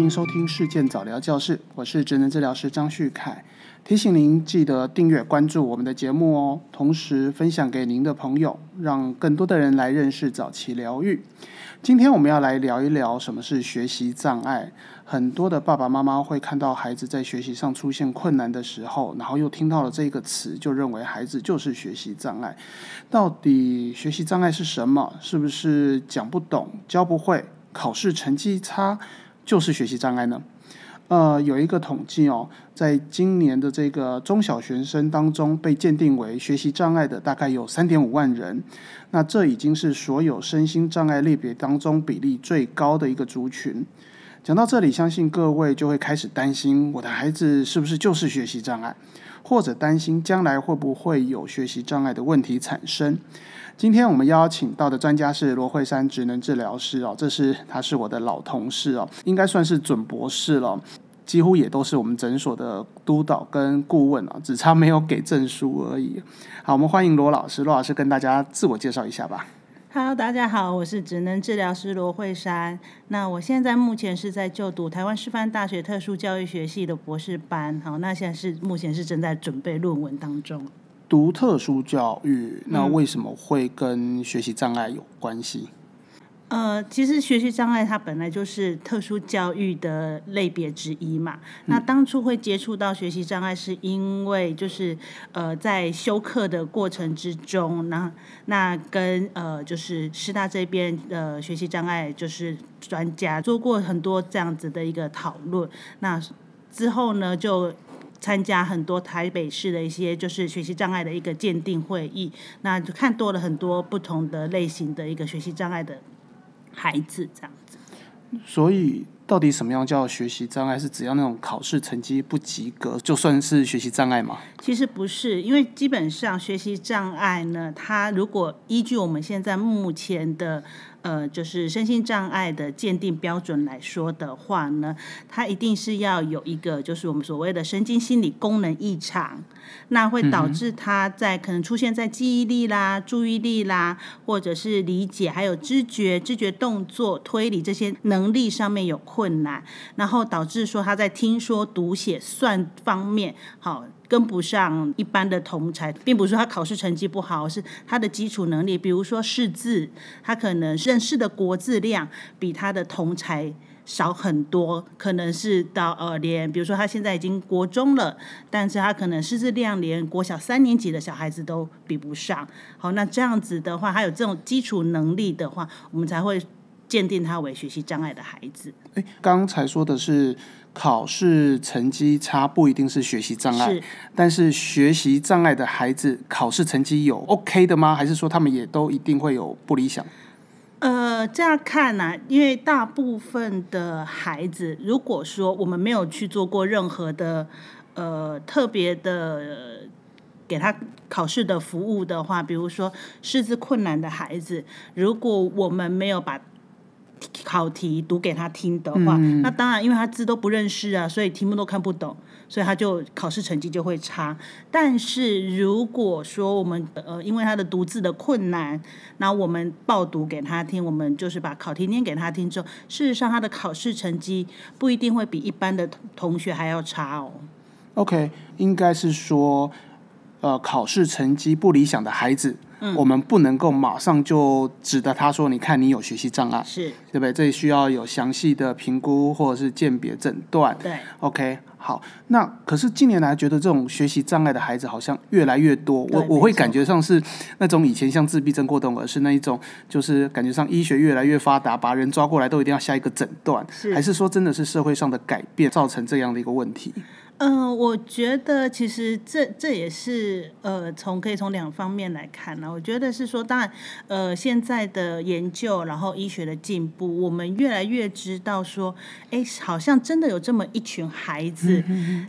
欢迎收听事件早疗教室，我是职能治疗师张旭凯。提醒您记得订阅关注我们的节目哦，同时分享给您的朋友，让更多的人来认识早期疗愈。今天我们要来聊一聊什么是学习障碍。很多的爸爸妈妈会看到孩子在学习上出现困难的时候，然后又听到了这个词，就认为孩子就是学习障碍。到底学习障碍是什么？是不是讲不懂、教不会、考试成绩差就是学习障碍呢？呃，有一个统计哦，在今年的这个中小学生当中，被鉴定为学习障碍的大概有三点五万人。那这已经是所有身心障碍类别当中比例最高的一个族群。讲到这里，相信各位就会开始担心，我的孩子是不是就是学习障碍，或者担心将来会不会有学习障碍的问题产生。今天我们邀请到的专家是罗慧珊职能治疗师哦，这是他是我的老同事哦，应该算是准博士了，几乎也都是我们诊所的督导跟顾问啊，只差没有给证书而已。好，我们欢迎罗老师，罗老师跟大家自我介绍一下吧。Hello，大家好，我是职能治疗师罗慧珊。那我现在目前是在就读台湾师范大学特殊教育学系的博士班。好，那现在是目前是正在准备论文当中。读特殊教育，那为什么会跟学习障碍有关系？呃，其实学习障碍它本来就是特殊教育的类别之一嘛。那当初会接触到学习障碍，是因为就是呃在修课的过程之中，那那跟呃就是师大这边的学习障碍就是专家做过很多这样子的一个讨论。那之后呢，就参加很多台北市的一些就是学习障碍的一个鉴定会议，那就看多了很多不同的类型的一个学习障碍的。孩子这样子，所以到底什么样叫学习障碍？是只要那种考试成绩不及格，就算是学习障碍吗？其实不是，因为基本上学习障碍呢，它如果依据我们现在目前的。呃，就是身心障碍的鉴定标准来说的话呢，它一定是要有一个，就是我们所谓的神经心理功能异常，那会导致他在可能出现在记忆力啦、注意力啦，或者是理解、还有知觉、知觉动作、推理这些能力上面有困难，然后导致说他在听说读写算方面好。跟不上一般的同才，并不是说他考试成绩不好，是他的基础能力，比如说识字，他可能认识的国字量比他的同才少很多，可能是到呃连，比如说他现在已经国中了，但是他可能识字量连国小三年级的小孩子都比不上。好，那这样子的话，他有这种基础能力的话，我们才会鉴定他为学习障碍的孩子。诶，刚才说的是。考试成绩差不一定是学习障碍，但是学习障碍的孩子考试成绩有 OK 的吗？还是说他们也都一定会有不理想？呃，这样看呢，因为大部分的孩子，如果说我们没有去做过任何的呃特别的给他考试的服务的话，比如说识字困难的孩子，如果我们没有把考题读给他听的话，那当然，因为他字都不认识啊，所以题目都看不懂，所以他就考试成绩就会差。但是如果说我们呃，因为他的读字的困难，那我们报读给他听，我们就是把考题念给他听之后，事实上他的考试成绩不一定会比一般的同学还要差哦。OK，应该是说，呃，考试成绩不理想的孩子。我们不能够马上就指的他说，你看你有学习障碍，是对不对？这需要有详细的评估或者是鉴别诊断。对，OK，好。那可是近年来觉得这种学习障碍的孩子好像越来越多，我我会感觉上是那种以前像自闭症过动儿是那一种，就是感觉上医学越来越发达，把人抓过来都一定要下一个诊断，还是说真的是社会上的改变造成这样的一个问题？嗯，我觉得其实这这也是呃，从可以从两方面来看呢。我觉得是说，当然，呃，现在的研究，然后医学的进步，我们越来越知道说，哎，好像真的有这么一群孩子，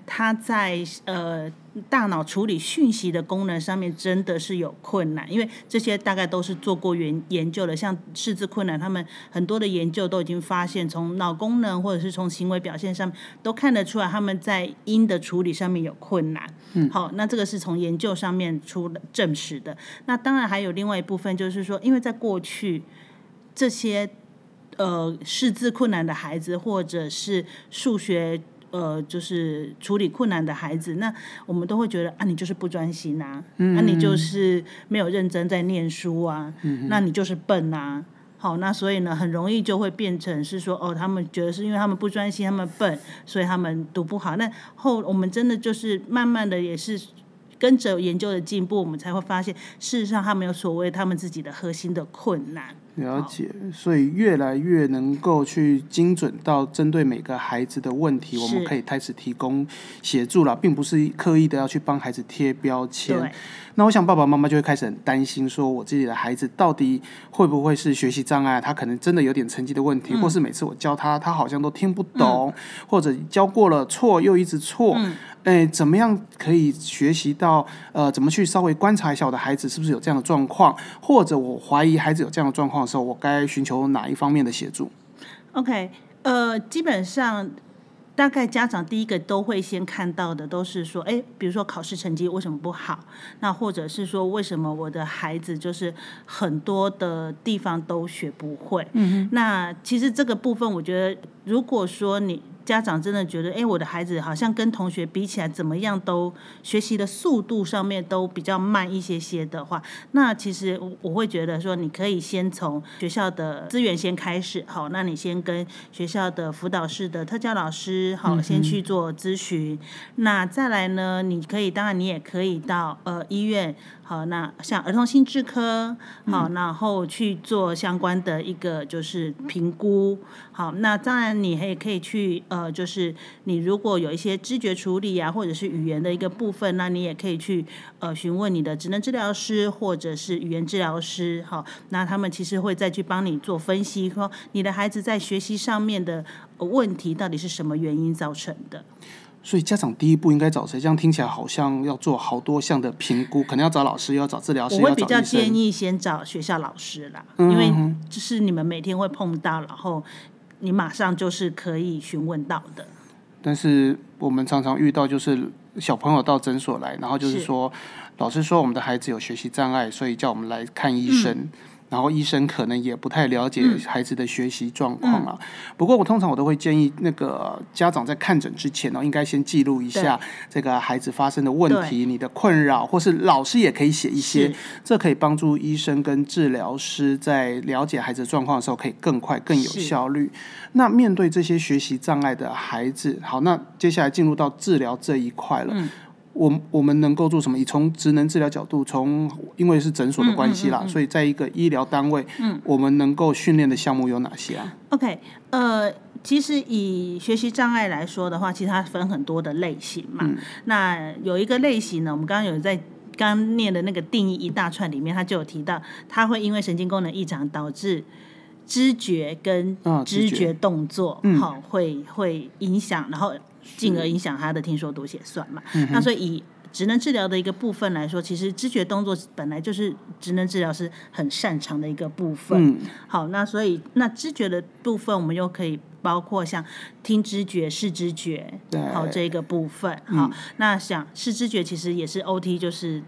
他在呃。大脑处理讯息的功能上面真的是有困难，因为这些大概都是做过研研究的，像识字困难，他们很多的研究都已经发现，从脑功能或者是从行为表现上都看得出来，他们在音的处理上面有困难。嗯，好，那这个是从研究上面出证实的。那当然还有另外一部分，就是说，因为在过去这些。呃识字困难的孩子，或者是数学呃就是处理困难的孩子，那我们都会觉得啊，你就是不专心啊，那、你就是没有认真在念书啊，那你就是笨啊。好，那所以呢，很容易就会变成是说，哦，他们觉得是因为他们不专心，他们笨，所以他们读不好。那后我们真的就是慢慢的也是跟着研究的进步，我们才会发现，事实上他们有所谓他们自己的核心的困难。了解，所以越来越能够去精准到针对每个孩子的问题，我们可以开始提供协助了，并不是刻意的要去帮孩子贴标签。那我想爸爸妈妈就会开始很担心，说我自己的孩子到底会不会是学习障碍？他可能真的有点成绩的问题，或是每次我教他，他好像都听不懂，或者教过了错又一直错。哎，怎么样可以学习到呃，怎么去稍微观察一下我的孩子是不是有这样的状况，或者我怀疑孩子有这样的状况的时候，我该寻求哪一方面的协助？OK，呃，基本上大概家长第一个都会先看到的都是说，哎，比如说考试成绩为什么不好？那或者是说为什么我的孩子就是很多的地方都学不会？嗯那其实这个部分，我觉得如果说你家长真的觉得，哎，我的孩子好像跟同学比起来，怎么样都学习的速度上面都比较慢一些些的话，那其实我我会觉得说，你可以先从学校的资源先开始，好，那你先跟学校的辅导室的特教老师，好，先去做咨询。那再来呢，你可以，当然你也可以到呃医院，好，那像儿童心智科，好，然后去做相关的一个就是评估，好，那当然你也可以去呃，就是你如果有一些知觉处理啊，或者是语言的一个部分，那你也可以去呃询问你的职能治疗师或者是语言治疗师，好，那他们其实会再去帮你做分析，说你的孩子在学习上面的呃问题到底是什么原因造成的。所以家长第一步应该找谁？这样听起来好像要做好多项的评估，可能要找老师，又要找治疗师，我会比较。建议先找学校老师啦，因为就是你们每天会碰到，然后你马上就是可以询问到的。但是我们常常遇到就是小朋友到诊所来，然后就是是说，老师说我们的孩子有学习障碍，所以叫我们来看医生。嗯然后医生可能也不太了解孩子的学习状况啊。不过我通常我都会建议那个家长在看诊之前呢，应该先记录一下这个孩子发生的问题、你的困扰，或是老师也可以写一些，这可以帮助医生跟治疗师在了解孩子的状况的时候，可以更快、更有效率。那面对这些学习障碍的孩子，好，那接下来进入到治疗这一块了。我我们能够做什么？以从职能治疗角度，从因为是诊所的关系啦，所以在一个医疗单位，我们能够训练的项目有哪些啊？OK，呃，其实以学习障碍来说的话，其实它分很多的类型嘛。那有一个类型呢，我们刚刚有在刚刚念的那个定义一大串里面，它就有提到，它会因为神经功能异常导致知觉跟啊知觉动作，好、会会影响，然后进而影响他的听说读写算嘛。那所以以职能治疗的一个部分来说，其实知觉动作本来就是职能治疗师很擅长的一个部分。嗯好，那所以那知觉的部分，我们又可以包括像听知觉、视知觉，好这个部分。好，那想视知觉其实也是 OT，就是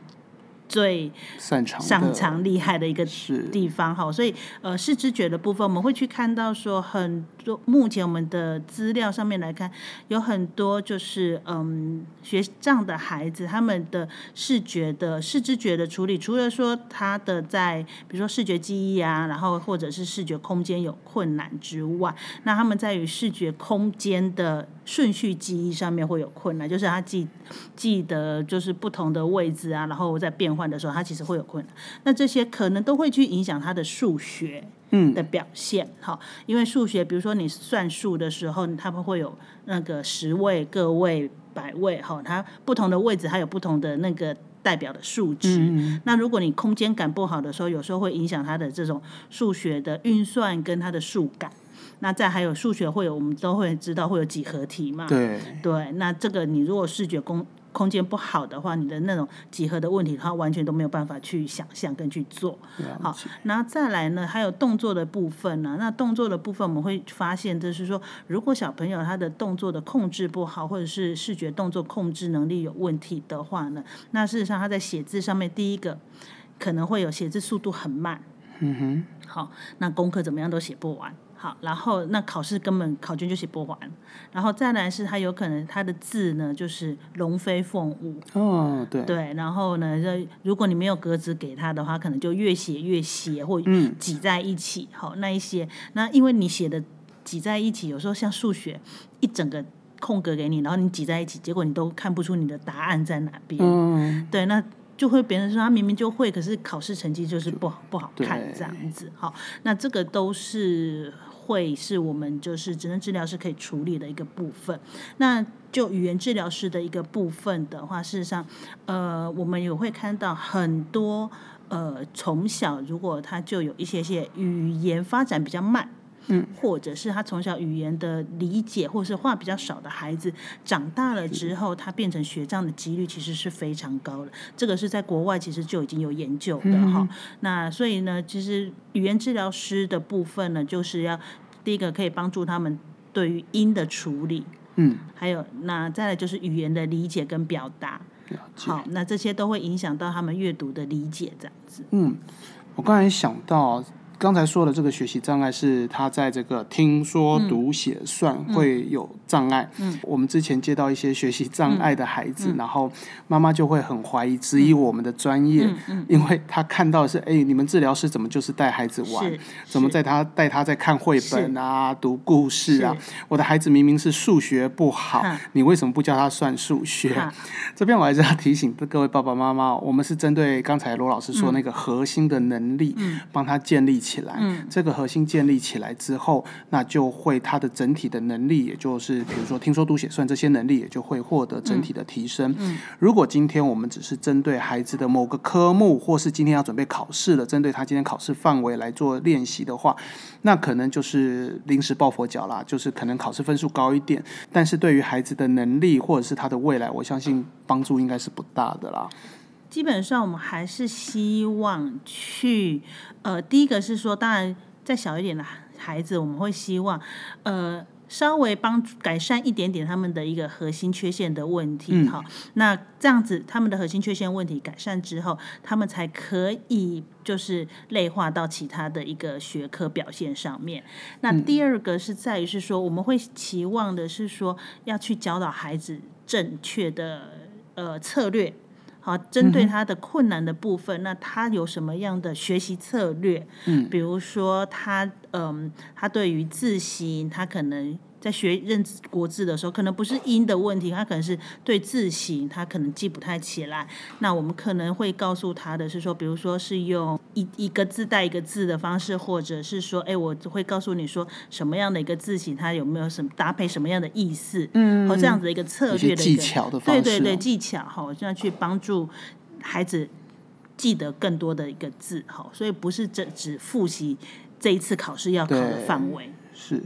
最擅长擅长厉害的一个地方哈，所以呃视知觉的部分，我们会去看到说很多目前我们的资料上面来看，有很多就是嗯学障的孩子，他们的视觉的视知觉的处理，除了说他的在比如说视觉记忆啊，然后或者是视觉空间有困难之外，那他们在于视觉空间的顺序记忆上面会有困难，就是他记记得就是不同的位置啊，然后在变换的时候，他其实会有困难。那这些可能都会去影响他的数学嗯的表现。好，因为数学，比如说你算数的时候，他们会有那个十位、个位、百位，哈，它不同的位置还有不同的那个。代表的数值，那如果你空间感不好的时候，有时候会影响他的这种数学的运算跟他的数感。那再还有数学会有，我们都会知道会有几何题嘛？对，对，那这个你如果视觉空空间不好的话，你的那种几何的问题，它完全都没有办法去想象跟去做。好了解，然后再来呢，还有动作的部分呢、那动作的部分，我们会发现，就是说，如果小朋友他的动作的控制不好，或者是视觉动作控制能力有问题的话呢，那事实上他在写字上面，第一个可能会有写字速度很慢。嗯哼，好，那功课怎么样都写不完。好，然后那考试根本考卷就写不完，然后再来是他有可能他的字呢就是龙飞凤舞，哦，对，对，然后呢，这如果你没有格子给他的话，可能就越写越斜或嗯挤在一起。好，那一些那因为你写的挤在一起，有时候像数学一整个空格给你，然后你挤在一起，结果你都看不出你的答案在哪边。嗯，对，那就会别人说他明明就会，可是考试成绩就是不好不好看这样子。好，那这个都是会是我们就是职能治疗师可以处理的一个部分。那就语言治疗师的一个部分的话，事实上，呃，我们也会看到很多呃从小如果他就有一些些语言发展比较慢。嗯，或者是他从小语言的理解，或者是话比较少的孩子，长大了之后，他变成学障的几率其实是非常高的。这个是在国外其实就已经有研究的哈、那所以呢，其实语言治疗师的部分呢，就是要第一个可以帮助他们对于音的处理，嗯，还有那再来就是语言的理解跟表达。好，那这些都会影响到他们阅读的理解，这样子。嗯，我刚才想到，刚才说的这个学习障碍是他在这个听说读写算会有障碍。嗯，我们之前接到一些学习障碍的孩子，然后妈妈就会很怀疑、质疑我们的专业，嗯因为他看到的是，哎，你们治疗师怎么就是带孩子玩，怎么在他带他在看绘本啊、读故事啊？我的孩子明明是数学不好，你为什么不教他算数学？这边我还是要提醒各位爸爸妈妈，我们是针对刚才罗老师说那个核心的能力，帮他建立起来。这个核心建立起来之后，那就会他的整体的能力，也就是比如说听说读写算这些能力，也就会获得整体的提升。如果今天我们只是针对孩子的某个科目，或是今天要准备考试的，针对他今天考试范围来做练习的话，那可能就是临时抱佛脚啦，就是可能考试分数高一点，但是对于孩子的能力或者是他的未来，我相信帮助应该是不大的啦。基本上我们还是希望去，呃，第一个是说，当然再小一点的孩子，我们会希望，呃。稍微帮改善一点点他们的一个核心缺陷的问题，哈、那这样子他们的核心缺陷问题改善之后，他们才可以就是类化到其他的一个学科表现上面。那第二个是在于是说，我们会期望的是说，要去教导孩子正确的呃策略。好，针对他的困难的部分，那他有什么样的学习策略？嗯，比如说他，嗯，他对于字形，他可能在学认字国字的时候，可能不是音的问题，他可能是对字形，他可能记不太起来。那我们可能会告诉他的是说，比如说是用一一个字带一个字的方式，或者是说，哎，我会告诉你说什么样的一个字形，它有没有什么搭配什么样的意思，嗯，和这样子的一个策略的一个技巧的方式对对对，哦技巧哈，这样去帮助孩子记得更多的一个字哈，所以不是只只复习这一次考试要考的范围。是，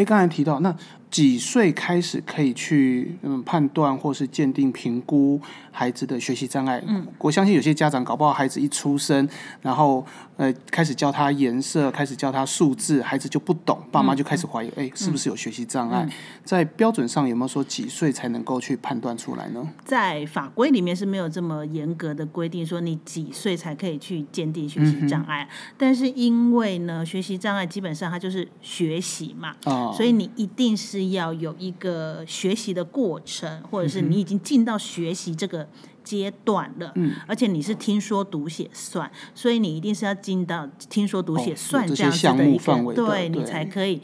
哎，刚才提到那几岁开始可以去嗯判断或是鉴定评估孩子的学习障碍？嗯，我相信有些家长搞不好孩子一出生，然后呃开始教他颜色，开始教他数字，孩子就不懂，爸妈就开始怀疑，哎、是不是有学习障碍？在标准上有没有说几岁才能够去判断出来呢？在法规里面是没有这么严格的规定，说你几岁才可以去鉴定学习障碍。但是因为呢，学习障碍基本上它就是学习嘛，啊、所以你一定是要有一个学习的过程，或者是你已经进到学习这个阶段了，嗯，而且你是听说读写算，所以你一定是要进到听说读写哦算这样子的一个，对你才可以。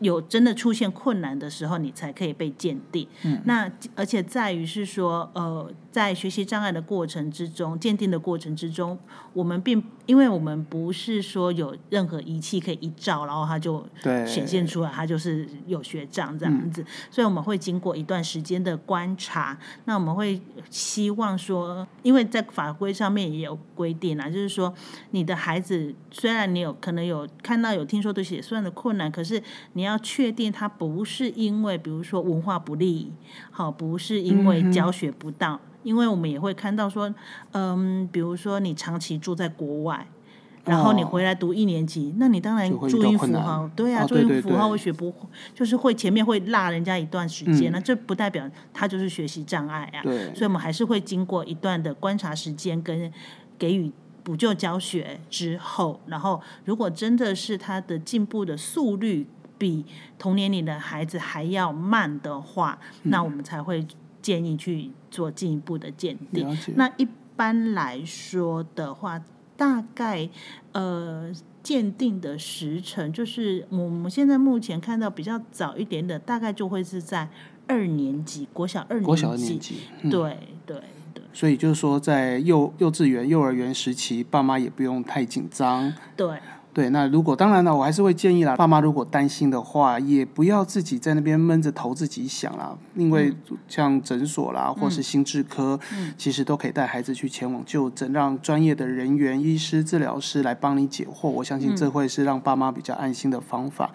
有真的出现困难的时候，你才可以被鉴定。嗯、那而且在于是说，呃，在学习障碍的过程之中，鉴定的过程之中，我们并因为我们不是说有任何仪器可以一照，然后它就对显现出来，它就是有学障这样子。所以我们会经过一段时间的观察，那我们会希望说，因为在法规上面也有规定啊，就是说你的孩子虽然你有可能有看到有听说读写算的困难，可是你要确定他不是因为比如说文化不利，好，不是因为教学不当，因为我们也会看到说，嗯，比如说你长期住在国外。然后你回来读一年级，那你当然注音符号，对啊，哦注音符号会学不，就是会前面会落人家一段时间，嗯。那这不代表他就是学习障碍啊。对。所以我们还是会经过一段的观察时间跟给予补救教学之后，然后如果真的是他的进步的速率比同年龄的孩子还要慢的话，那我们才会建议去做进一步的鉴定。那一般来说的话，大概呃鉴定的时程，就是我们现在目前看到比较早一点的，大概就会是在二年级，国小二国小二年级。对对对所以就是说，在幼幼稚园、幼儿园时期，爸妈也不用太紧张。对，对，那如果当然了，我还是会建议啦，爸妈如果担心的话，也不要自己在那边闷着头自己想啦，因为像诊所啦，或是心智科，其实都可以带孩子去前往就诊，让专业的人员、医师、治疗师来帮你解惑。我相信这会是让爸妈比较安心的方法。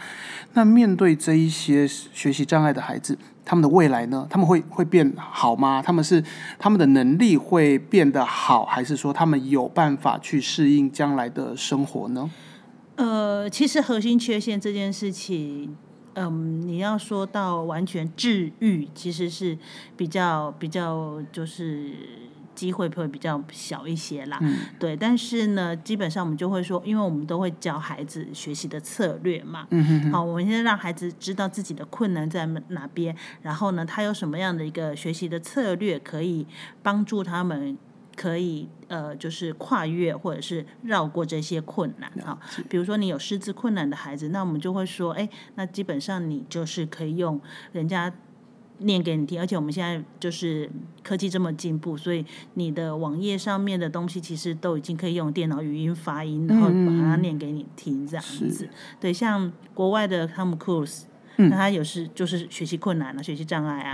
那面对这一些学习障碍的孩子，他们的未来呢？他们会会变好吗？他们是他们的能力会变得好，还是说他们有办法去适应将来的生活呢？呃，其实核心缺陷这件事情，嗯，你要说到完全治愈，其实是比较比较就是机会会比较小一些啦。对，但是呢，基本上我们就会说，因为我们都会教孩子学习的策略嘛。嗯哼哼，好，我们现在让孩子知道自己的困难在哪边，然后呢，他有什么样的一个学习的策略可以帮助他们。可以呃，就是跨越或者是绕过这些困难啊。比如说你有识字困难的孩子，那我们就会说，哎，那基本上你就是可以用人家念给你听，而且我们现在就是科技这么进步，所以你的网页上面的东西其实都已经可以用电脑语音发音，然后把它念给你听，这样子。对，像国外的汤姆·那他有时就是学习困难啊，学习障碍啊，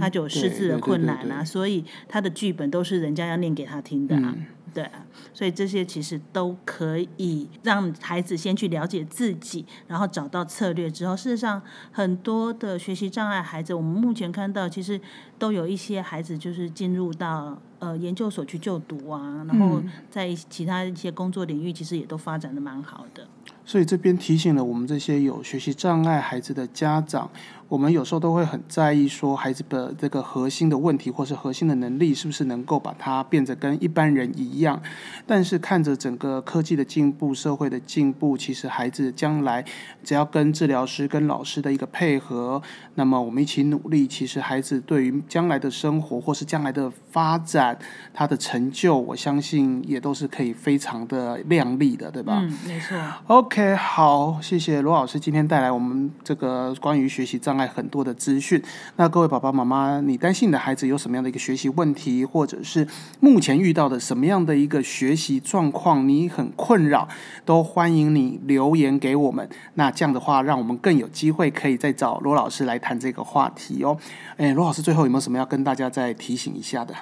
他就有识字的困难啊，所以他的剧本都是人家要念给他听的啊，对啊，所以这些其实都可以让孩子先去了解自己，然后找到策略之后，事实上很多的学习障碍孩子，我们目前看到其实都有一些孩子就是进入到呃研究所去就读啊，然后在其他一些工作领域，其实也都发展的蛮好的。所以这边提醒了我们这些有学习障碍孩子的家长，我们有时候都会很在意说孩子的这个核心的问题或是核心的能力是不是能够把它变得跟一般人一样。但是看着整个科技的进步、社会的进步，其实孩子将来只要跟治疗师、跟老师的一个配合，那么我们一起努力，其实孩子对于将来的生活或是将来的发展，他的成就，我相信也都是可以非常的亮丽的，对吧？嗯，没错。OK。OK，好，谢谢罗老师今天带来我们这个关于学习障碍很多的资讯。那各位爸爸妈妈，你担心你的孩子有什么样的一个学习问题，或者是目前遇到的什么样的一个学习状况，你很困扰，都欢迎你留言给我们。那这样的话，让我们更有机会可以再找罗老师来谈这个话题哦。哎，罗老师最后有没有什么要跟大家再提醒一下的？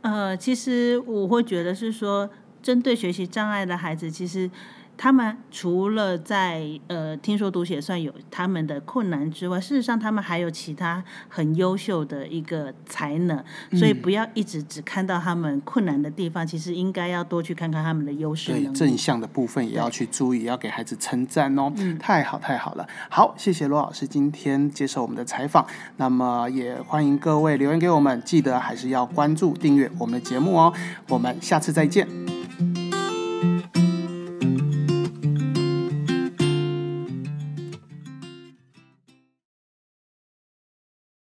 呃，其实我会觉得是说，针对学习障碍的孩子，其实。他们除了在呃听说读写算有他们的困难之外，事实上他们还有其他很优秀的一个才能，所以不要一直只看到他们困难的地方，其实应该要多去看看他们的优势对正向的部分也要去注意，要给孩子称赞哦。嗯太好太好了，好，谢谢罗老师今天接受我们的采访。那么也欢迎各位留言给我们，记得还是要关注订阅我们的节目哦。我们下次再见。